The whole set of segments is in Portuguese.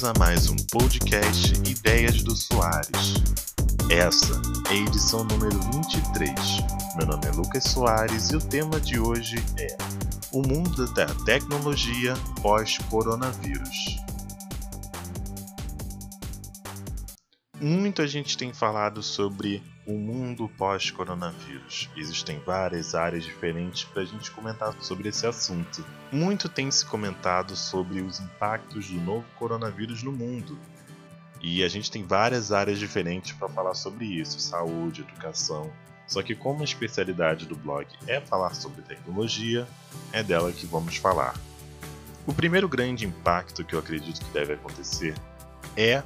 bem-vindos a mais um podcast Ideias do Soares. Essa é a edição número 23. Meu nome é Lucas Soares e o tema de hoje é O mundo da tecnologia pós-coronavírus. Muito a gente tem falado sobre o mundo pós-coronavírus. Existem várias áreas diferentes para a gente comentar sobre esse assunto. Muito tem se comentado sobre os impactos do novo coronavírus no mundo. E a gente tem várias áreas diferentes para falar sobre isso: saúde, educação. Só que, como a especialidade do blog é falar sobre tecnologia, é dela que vamos falar. O primeiro grande impacto que eu acredito que deve acontecer é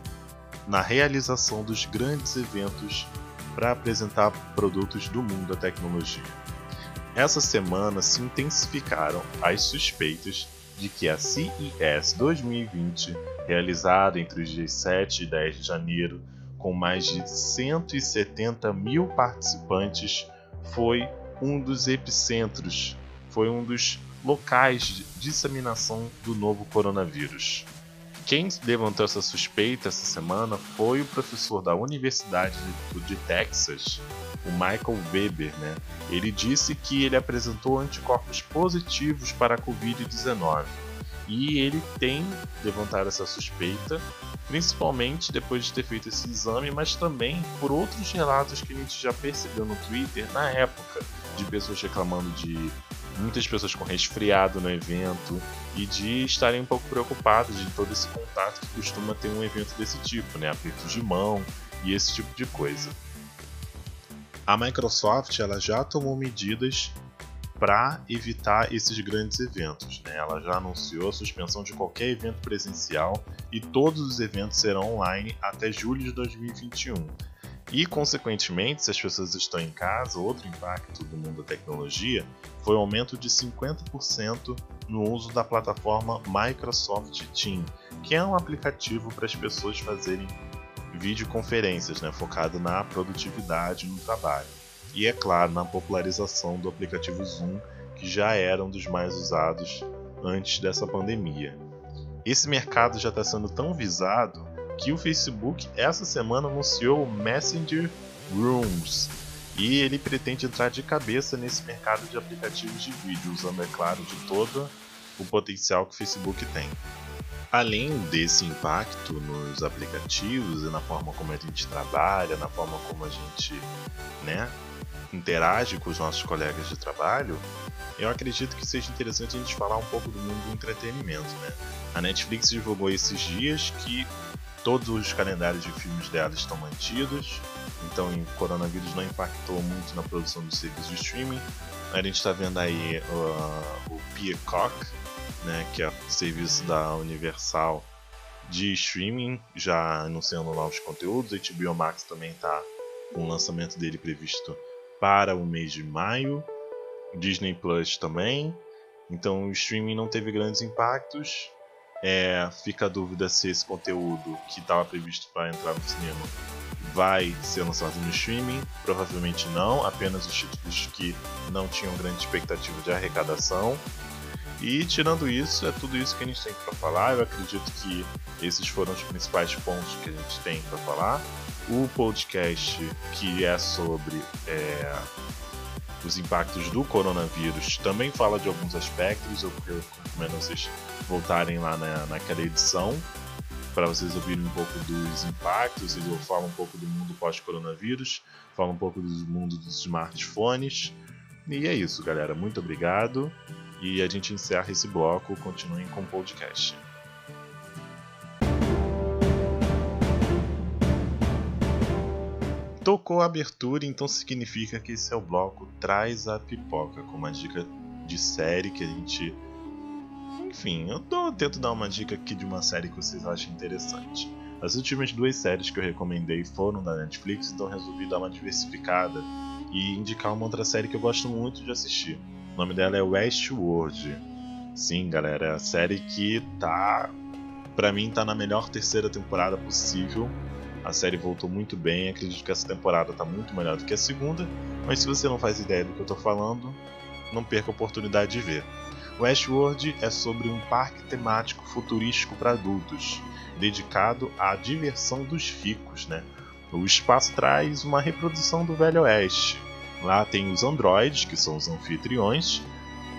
na realização dos grandes eventos para apresentar produtos do mundo da tecnologia. Essa semana se intensificaram as suspeitas de que a CES 2020, realizada entre os dias 7 e 10 de janeiro, com mais de 170 mil participantes, foi um dos epicentros, foi um dos locais de disseminação do novo coronavírus. Quem levantou essa suspeita essa semana foi o professor da Universidade de Texas, o Michael Weber. Né? Ele disse que ele apresentou anticorpos positivos para a Covid-19 e ele tem levantado essa suspeita, principalmente depois de ter feito esse exame, mas também por outros relatos que a gente já percebeu no Twitter na época, de pessoas reclamando de muitas pessoas com resfriado no evento e de estarem um pouco preocupadas de todo esse contato que costuma ter um evento desse tipo, né? Apertos de mão e esse tipo de coisa. A Microsoft ela já tomou medidas para evitar esses grandes eventos. Né? Ela já anunciou a suspensão de qualquer evento presencial e todos os eventos serão online até julho de 2021. E, consequentemente, se as pessoas estão em casa, outro impacto do mundo da tecnologia foi o aumento de 50% no uso da plataforma Microsoft Teams, que é um aplicativo para as pessoas fazerem videoconferências, né, focado na produtividade no trabalho. E, é claro, na popularização do aplicativo Zoom, que já era um dos mais usados antes dessa pandemia. Esse mercado já está sendo tão visado que o Facebook essa semana anunciou o Messenger Rooms e ele pretende entrar de cabeça nesse mercado de aplicativos de vídeo, usando, é claro, de todo o potencial que o Facebook tem. Além desse impacto nos aplicativos e na forma como a gente trabalha, na forma como a gente né, interage com os nossos colegas de trabalho, eu acredito que seja interessante a gente falar um pouco do mundo do entretenimento. Né? A Netflix divulgou esses dias que Todos os calendários de filmes dela estão mantidos, então o coronavírus não impactou muito na produção dos serviços de streaming. A gente está vendo aí uh, o Peacock, né, que é o serviço da Universal de streaming, já anunciando novos conteúdos. A HBO Max também está com o lançamento dele previsto para o mês de maio. Disney Plus também. Então o streaming não teve grandes impactos. É, fica a dúvida se esse conteúdo que estava previsto para entrar no cinema vai ser lançado no streaming. Provavelmente não, apenas os títulos que não tinham grande expectativa de arrecadação. E tirando isso, é tudo isso que a gente tem para falar. Eu acredito que esses foram os principais pontos que a gente tem para falar. O podcast que é sobre é, os impactos do coronavírus também fala de alguns aspectos. Eu, recomendo vocês voltarem lá na, naquela edição para vocês ouvirem um pouco dos impactos. Eu falo um pouco do mundo pós-coronavírus, falo um pouco do mundo dos smartphones. E é isso, galera. Muito obrigado. E a gente encerra esse bloco. Continuem com o podcast. Tocou a abertura, então significa que esse é o bloco Traz a Pipoca, com uma dica de série que a gente enfim, eu tô, tento dar uma dica aqui de uma série que vocês achem interessante. As últimas duas séries que eu recomendei foram da Netflix, então resolvi dar uma diversificada e indicar uma outra série que eu gosto muito de assistir. O nome dela é Westworld. Sim, galera, é a série que tá. Pra mim, tá na melhor terceira temporada possível. A série voltou muito bem, acredito que essa temporada tá muito melhor do que a segunda. Mas se você não faz ideia do que eu tô falando, não perca a oportunidade de ver. Westworld é sobre um parque temático futurístico para adultos, dedicado à diversão dos ricos, né? O espaço traz uma reprodução do Velho Oeste. Lá tem os androides, que são os anfitriões,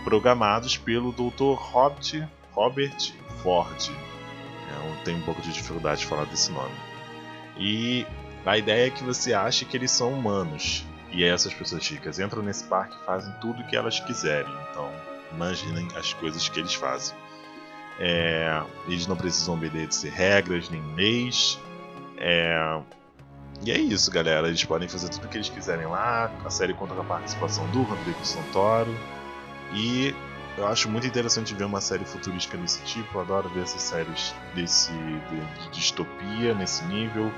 programados pelo Dr. Robert, Robert Ford. É, eu tenho um pouco de dificuldade de falar desse nome. E a ideia é que você ache que eles são humanos. E essas pessoas ricas entram nesse parque e fazem tudo o que elas quiserem. Então, imaginem as coisas que eles fazem. É, eles não precisam obedecer regras nem leis. É, e é isso, galera. Eles podem fazer tudo o que eles quiserem lá. A série conta com a participação do Rodrigo Santoro. E eu acho muito interessante ver uma série futurística desse tipo. Eu adoro ver essas séries desse, de, de distopia nesse nível.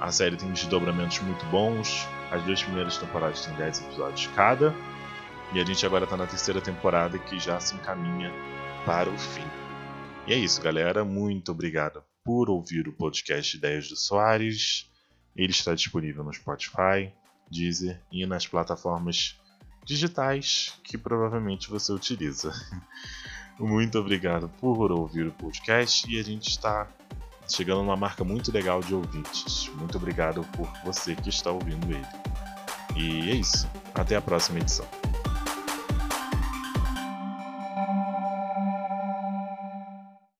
A série tem desdobramentos muito bons. As duas primeiras temporadas têm 10 episódios cada. E a gente agora está na terceira temporada que já se encaminha para o fim. E é isso, galera. Muito obrigado por ouvir o podcast Ideias do Soares. Ele está disponível no Spotify, Deezer e nas plataformas digitais que provavelmente você utiliza. Muito obrigado por ouvir o podcast e a gente está chegando a uma marca muito legal de ouvintes. Muito obrigado por você que está ouvindo ele. E é isso. Até a próxima edição.